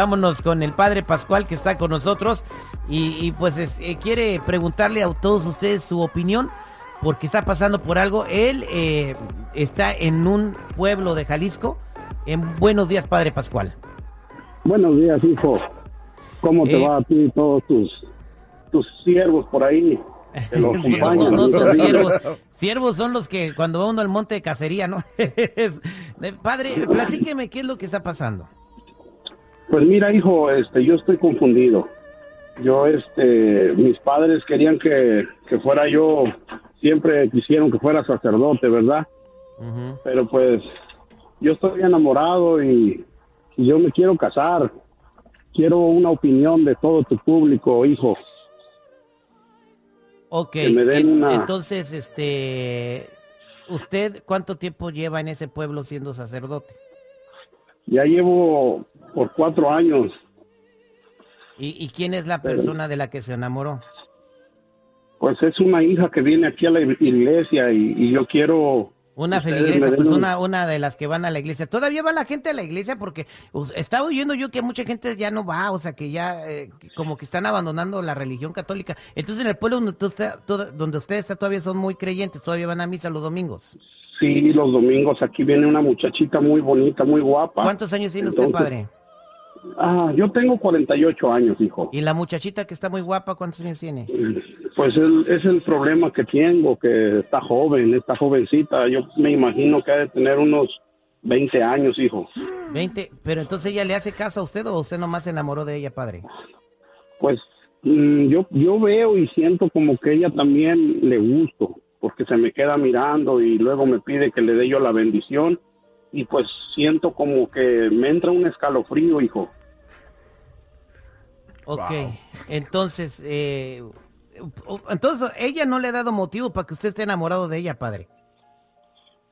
vámonos con el padre Pascual que está con nosotros y, pues eh, quiere preguntarle a todos ustedes su opinión porque está pasando por algo. Él eh, está en un pueblo de Jalisco. En buenos días, padre Pascual. Buenos días, hijo. ¿Cómo te va a ti y todos tus, tus siervos por ahí? no, no, son siervos. Siervos son los que cuando va uno al monte de cacería, ¿no? Padre, platíqueme qué es lo que está pasando. Pues mira, hijo, este, yo estoy confundido. Yo, este, mis padres querían que, fuera yo, siempre quisieron que fuera sacerdote, ¿verdad? Pero pues, yo estoy enamorado y, yo me quiero casar. Quiero una opinión de todo tu público, hijo. Ok, entonces, este, ¿usted cuánto tiempo lleva en ese pueblo siendo sacerdote? Ya llevo por cuatro años. ¿Y, quién es la persona de la que se enamoró? Pues es una hija que viene aquí a la iglesia y, yo quiero... Una feligresia, pues una, una de las que van a la iglesia. ¿Todavía va la gente a la iglesia? Porque estaba oyendo yo que mucha gente ya no va, o sea, que ya eh, como que están abandonando la religión católica. Entonces en el pueblo donde, usted, donde usted está todavía son muy creyentes, todavía van a misa los domingos. Sí, los domingos aquí viene una muchachita muy bonita, muy guapa. ¿Cuántos años tiene usted, padre? Ah, yo tengo 48 años, hijo. ¿Y la muchachita que está muy guapa, cuántos años tiene? Pues es el problema que tengo, que está joven, está jovencita. Yo me imagino que ha de tener unos 20 años, hijo. 20, pero entonces ella le hace caso a usted o usted nomás se enamoró de ella, padre? Pues mm, yo, yo veo y siento como que ella también le gusto porque se me queda mirando y luego me pide que le dé yo la bendición y pues siento como que me entra un escalofrío, hijo. Ok, entonces, eh, entonces ella no le ha dado motivo para que usted esté enamorado de ella, padre.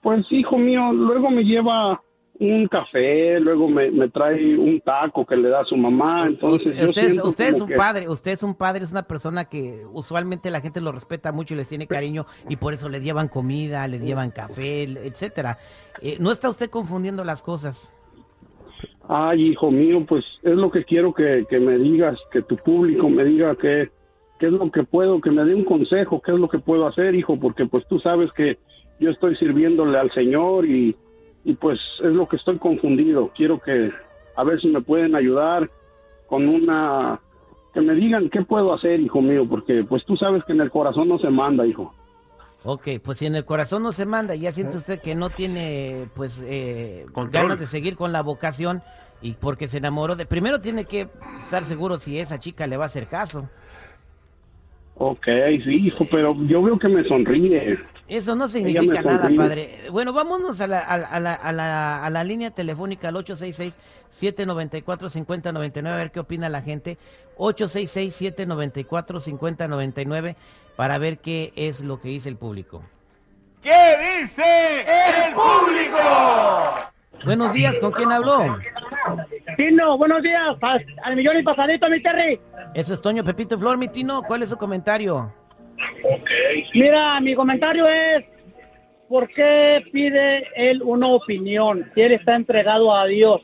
Pues hijo mío, luego me lleva un café, luego me, trae un taco que le da a su mamá, entonces usted, usted es un padre, usted es un padre, es una persona que usualmente la gente lo respeta mucho y les tiene cariño y por eso le llevan comida, les llevan café, etcétera. Eh, ¿No está usted confundiendo las cosas? Ay, hijo mío, pues es lo que quiero que, que me digas, que tu público me diga que qué es lo que puedo, que me dé un consejo, qué es lo que puedo hacer, hijo, porque pues tú sabes que yo estoy sirviéndole al Señor y y pues es lo que estoy confundido. Quiero que a ver si me pueden ayudar con una que me digan qué puedo hacer, hijo mío, porque pues tú sabes que en el corazón no se manda, hijo. Ok, pues si en el corazón no se manda, ya siente usted que no tiene pues eh, ganas de seguir con la vocación y porque se enamoró de... Primero tiene que estar seguro si esa chica le va a hacer caso. Ok, sí, hijo, pero yo veo que me sonríe. Eso no significa nada, padre. Bueno, vámonos a la, a, la, a, la, a la línea telefónica al 866-794-5099, a ver qué opina la gente. 866-794-5099, para ver qué es lo que dice el público. ¿Qué dice el público? Buenos días, ¿con quién habló? Tino, buenos días, al millón y pasadito, mi Terry. Eso es Toño Pepito Flor, mi Tino, ¿cuál es su comentario? Mira, mi comentario es, ¿por qué pide él una opinión si él está entregado a Dios?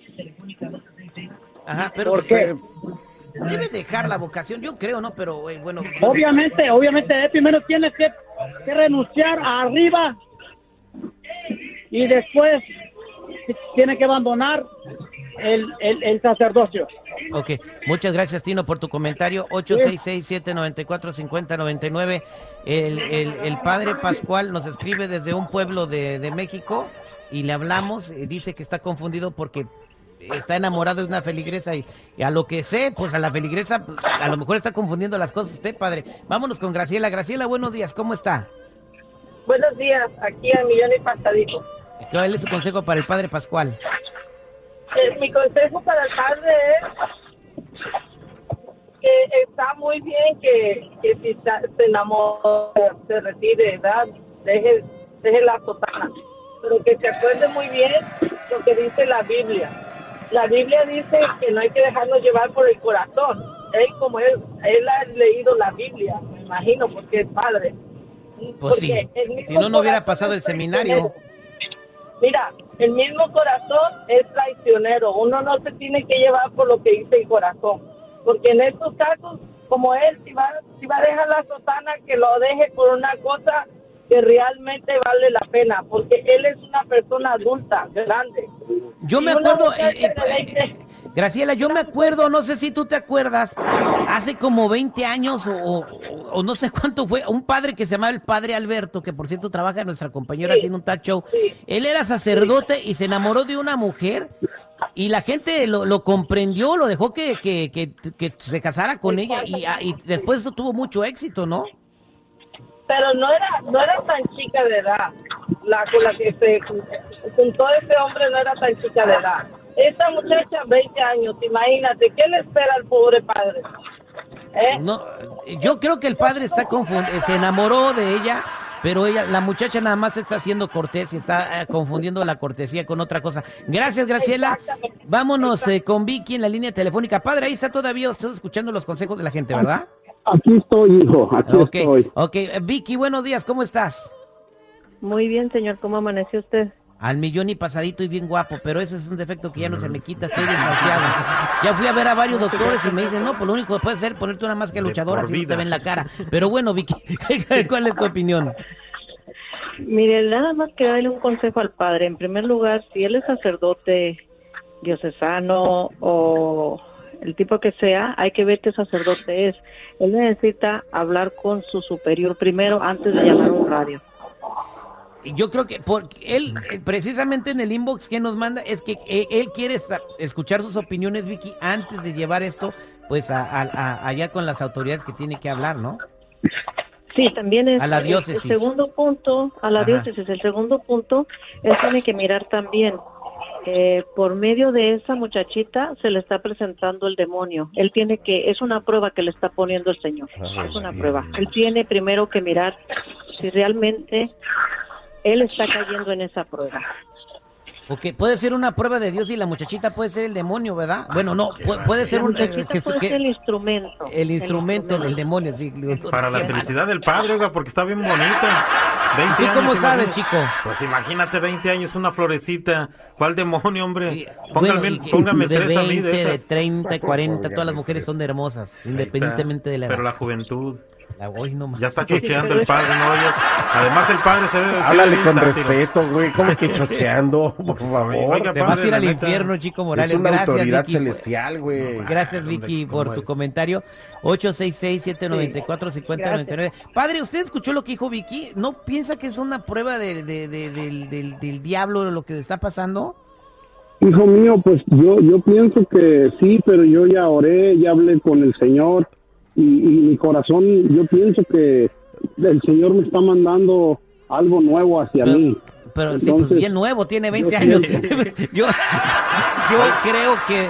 Ajá, pero ¿por qué? Debe dejar la vocación, yo creo, ¿no? Pero eh, bueno. Obviamente, obviamente, él primero tiene que, que renunciar arriba y después tiene que abandonar el, el, sacerdocio. Ok, muchas gracias Tino por tu comentario. 866-794-5099. El, el, el padre Pascual nos escribe desde un pueblo de, de México y le hablamos. Y dice que está confundido porque está enamorado de una feligresa y, a lo que sé, pues a la feligresa pues, a lo mejor está confundiendo las cosas usted, padre. Vámonos con Graciela. Graciela, buenos días, ¿cómo está? Buenos días, aquí a Millón y Pasadito. ¿Cuál es su consejo para el padre Pascual? Eh, mi consejo para el padre es que está muy bien que, que si se enamora, se retire, ¿verdad? Deje, deje la sotana. Pero que se acuerde muy bien lo que dice la Biblia. La Biblia dice que no hay que dejarnos llevar por el corazón. Él, como él, él ha leído la Biblia, me imagino, porque es padre. Pues sí. Si no, no hubiera pasado el seminario. Mira, el mismo corazón es traicionero. Uno no se tiene que llevar por lo que dice el corazón. Porque en estos casos, como él, si va, si va a dejar la sotana, que lo deje por una cosa que realmente vale la pena. Porque él es una persona adulta, grande. Yo me acuerdo, eh, eh, de 20 Graciela, yo me acuerdo, no sé si tú te acuerdas, hace como 20 años o, o- o no sé cuánto fue, un padre que se llamaba el padre Alberto, que por cierto trabaja en nuestra compañera, Sí. tiene un talk show. Sí. Él era sacerdote y se enamoró de una mujer y la gente lo, lo comprendió, lo dejó que, que, que, que se casara con ella y, ah, y después eso tuvo mucho éxito, ¿no? pero no era no era tan chica de edad la con la que se juntó ese hombre no era tan chica de edad esta muchacha 20 años imagínate qué le espera al pobre padre ¿Eh? No, yo creo que el padre está confundido, se enamoró de ella, pero ella, la muchacha nada más está haciendo cortés y está eh, confundiendo la cortesía con otra cosa. Gracias, Graciela. Vámonos eh, con Vicky en la línea telefónica. Padre, ahí está todavía usted escuchando los consejos de la gente, ¿verdad? Aquí estoy, hijo, aquí estoy. ok. Eh, Vicky, buenos días, ¿cómo estás? Muy bien, señor. ¿Cómo amaneció usted? Al millón y pasadito y bien guapo, pero ese es un defecto que ya no se me quita, estoy desgraciado. Ya fui a ver a varios doctores y me dicen, no, pues lo único que puedes hacer es ponerte una máscara luchadora si no te ven la cara. Pero bueno, Vicky, ¿cuál es tu opinión? Mire, nada más que darle un consejo al padre. En primer lugar, si él es sacerdote diocesano o el tipo que sea, hay que ver qué sacerdote es. Él necesita hablar con su superior primero antes de llamar a un radio. Yo creo que porque él, eh, precisamente en el inbox que nos manda, es que eh, él quiere escuchar sus opiniones, Vicky, antes de llevar esto, pues, a, a- a- allá con las autoridades que tiene que hablar, ¿no? Sí, también es A la el- diócesis. El, segundo punto, a la Ajá. diócesis, el segundo punto, él tiene que mirar también. eh, por medio de esa muchachita se le está presentando el demonio. Él tiene que, es una prueba que le está poniendo el Señor. Es una prueba. Él tiene primero que mirar si realmente él está cayendo en esa prueba. Porque puede ser una prueba de Dios y la muchachita puede ser el demonio, ¿verdad? Bueno, no, pu- puede ser un, eh, muchachita que- puede que- ser el instrumento. el instrumento del demonio, sí. Para la felicidad del padre, oiga, porque está bien bonita. 20 ¿Tú años. cómo sabes, chico? Pues imagínate 20 años, una florecita. ¿Cuál demonio, hombre? Póngame, bueno, póngame de tres a mí 20, de de esas. 30, 40, todas las mujeres son hermosas, Ahí está. independientemente de la edad. Pero la juventud. La- hoy no más. Ya está chocheando el padre, ¿no? Además, el padre se ve Háblale con sátiro. respeto, güey. ¿Cómo que chocheando? Por Pues, favor. oiga, Te vas a padre, ir al infierno, Chico Morales. es una Gracias, autoridad Vicky. celestial, güey. Gracias, ¿dónde- Vicky, por tu es? comentario. 866-794-5099. Padre, ¿usted escuchó lo que dijo Vicky? ¿No piensa que es una prueba de, de- de- del, del- del diablo lo que le está pasando? Hijo mío, pues yo, yo pienso que sí, pero yo ya oré, ya hablé con el Señor y, y mi corazón, yo pienso que el Señor me está mandando algo nuevo hacia Pero- mí. Pero sí, pues Entonces, bien nuevo, tiene 20 yo años. pienso- yo, yo creo que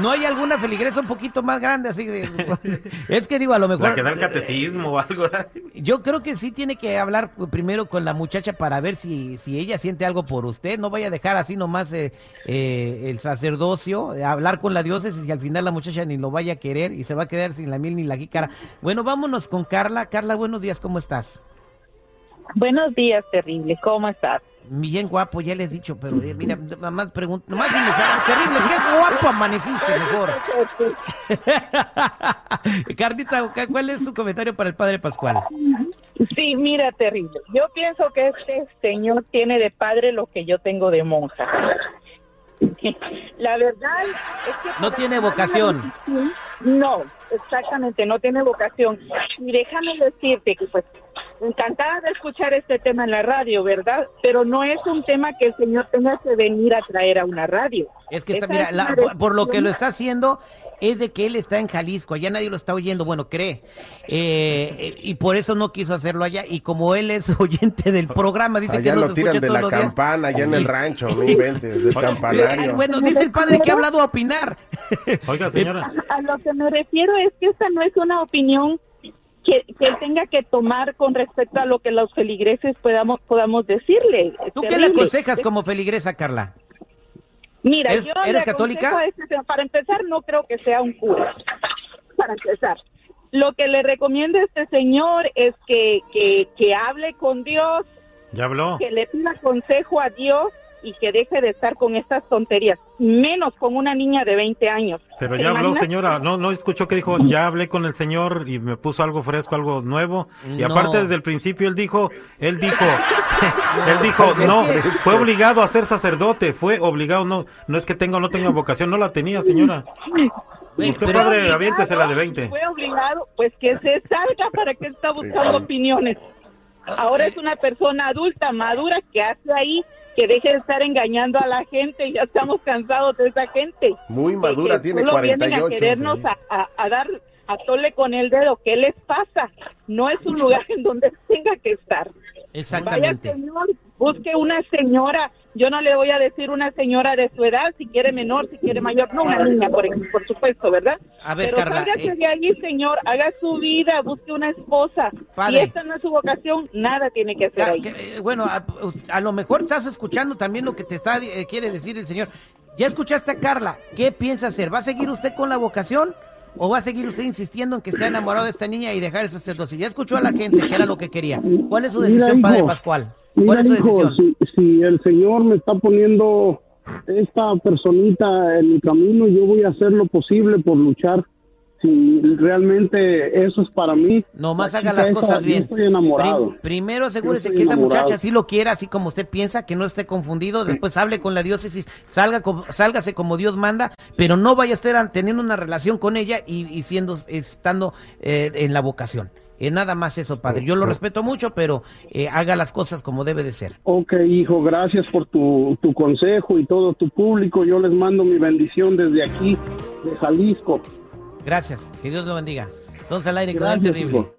no hay alguna feligresa un poquito más grande así de... Es que digo, a lo mejor... La que da el catecismo o algo. Yo creo que sí tiene que hablar primero con la muchacha para ver si, si ella siente algo por usted. No vaya a dejar así nomás eh, eh, el sacerdocio, eh, hablar con la diócesis y al final la muchacha ni lo vaya a querer y se va a quedar sin la miel ni la jícara. Bueno, vámonos con Carla. Carla, buenos días, ¿cómo estás? Buenos días, terrible. ¿Cómo estás? Bien guapo, ya les he dicho, pero eh, mira, nomás pregunto, nomás dime, ¿sabes? terrible, qué guapo amaneciste mejor. Carlita, ¿cuál es tu comentario para el Padre Pascual? Sí, mira, terrible. Yo pienso que este señor tiene de padre lo que yo tengo de monja. La verdad es que... No tiene vocación. No, exactamente, no tiene vocación. Y déjame decirte que pues encantada de escuchar este tema en la radio, ¿verdad? Pero no es un tema que el señor tenga que venir a traer a una radio. Es que está, mira, es la- por, por lo que lo está haciendo es de que él está en Jalisco, allá nadie lo está oyendo, bueno, cree, Eh, eh, y por eso no quiso hacerlo allá, y como él es oyente del programa, dice que nos lo tiran de todos la días. campana, allá en el rancho, no inventes, del Eh, campanario. Bueno, dice el padre que ha hablado a opinar. Oiga, señora. A, a lo que me refiero es que esta no es una opinión que, que él tenga que tomar con respecto a lo que los feligreses podamos, podamos decirle. ¿Tú qué le aconsejas como feligresa, Carla? Mira, ¿Eres- yo eres católica? este para empezar, no creo que sea un cura. Para empezar. Lo que le recomiendo a este señor es que, que, que hable con Dios, Ya habló. que le pida consejo a Dios y que deje de estar con estas tonterías, menos con una niña de 20 años. Pero ¿Te ya habló, señora. No, no escuchó que dijo, ya hablé con el señor y me puso algo fresco, algo nuevo. Y No. aparte desde el principio él dijo, él dijo, él dijo, no, fue obligado a ser sacerdote, fue obligado, no, no es que tenga o no tenga vocación, no la tenía, señora. Usted, pero- padre, aviéntesela de 20. Fue obligado, pues que se salga para que está buscando opiniones. Ahora es una persona adulta, madura, que hace ahí que deje de estar engañando a la gente. Ya estamos cansados de esa gente. Muy madura, que tiene solo vienen 48. a querernos sí. a, a- a dar a tole con el dedo. ¿Qué les pasa? No es un lugar en donde tenga que estar. Exactamente. Vaya señor, busque una señora. Yo no le voy a decir una señora de su edad, si quiere menor, si quiere mayor, no una niña, por, por supuesto, ¿verdad? A ver, Pero Carla, sálgase eh, de ahí, señor, haga su vida, busque una esposa. Padre. Si esta no es su vocación, nada tiene que hacer Ya, ahí. que, eh, bueno, a, a lo mejor estás escuchando también lo que te está eh, quiere decir el señor. Ya escuchaste a Carla. ¿Qué piensa hacer? ¿Va a seguir usted con la vocación o va a seguir usted insistiendo en que está enamorado de esta niña y dejar el sacerdocio? Ya escuchó a la gente que era lo que quería. ¿Cuál es su decisión, Padre Pascual? ¿Cuál Mira, hijo, si, si el Señor me está poniendo esta personita en mi camino, yo voy a hacer lo posible por luchar. Si realmente eso es para mí. Nomás la haga las esa, cosas yo bien. estoy enamorado. Prim- primero asegúrese que esa muchacha sí lo quiera, así como usted piensa, que no esté confundido. Después hable con la diócesis, salga sálgase como Dios manda, pero no vaya a estar teniendo una relación con ella y, y siendo estando eh, en la vocación. Eh, nada más eso, padre. Yo lo respeto mucho, pero eh, haga las cosas como debe de ser. Ok, hijo, gracias por tu, tu consejo y todo tu público. Yo les mando mi bendición desde aquí, de Jalisco. Gracias. Que Dios lo bendiga. Entonces al aire Gracias, terrible. hijo.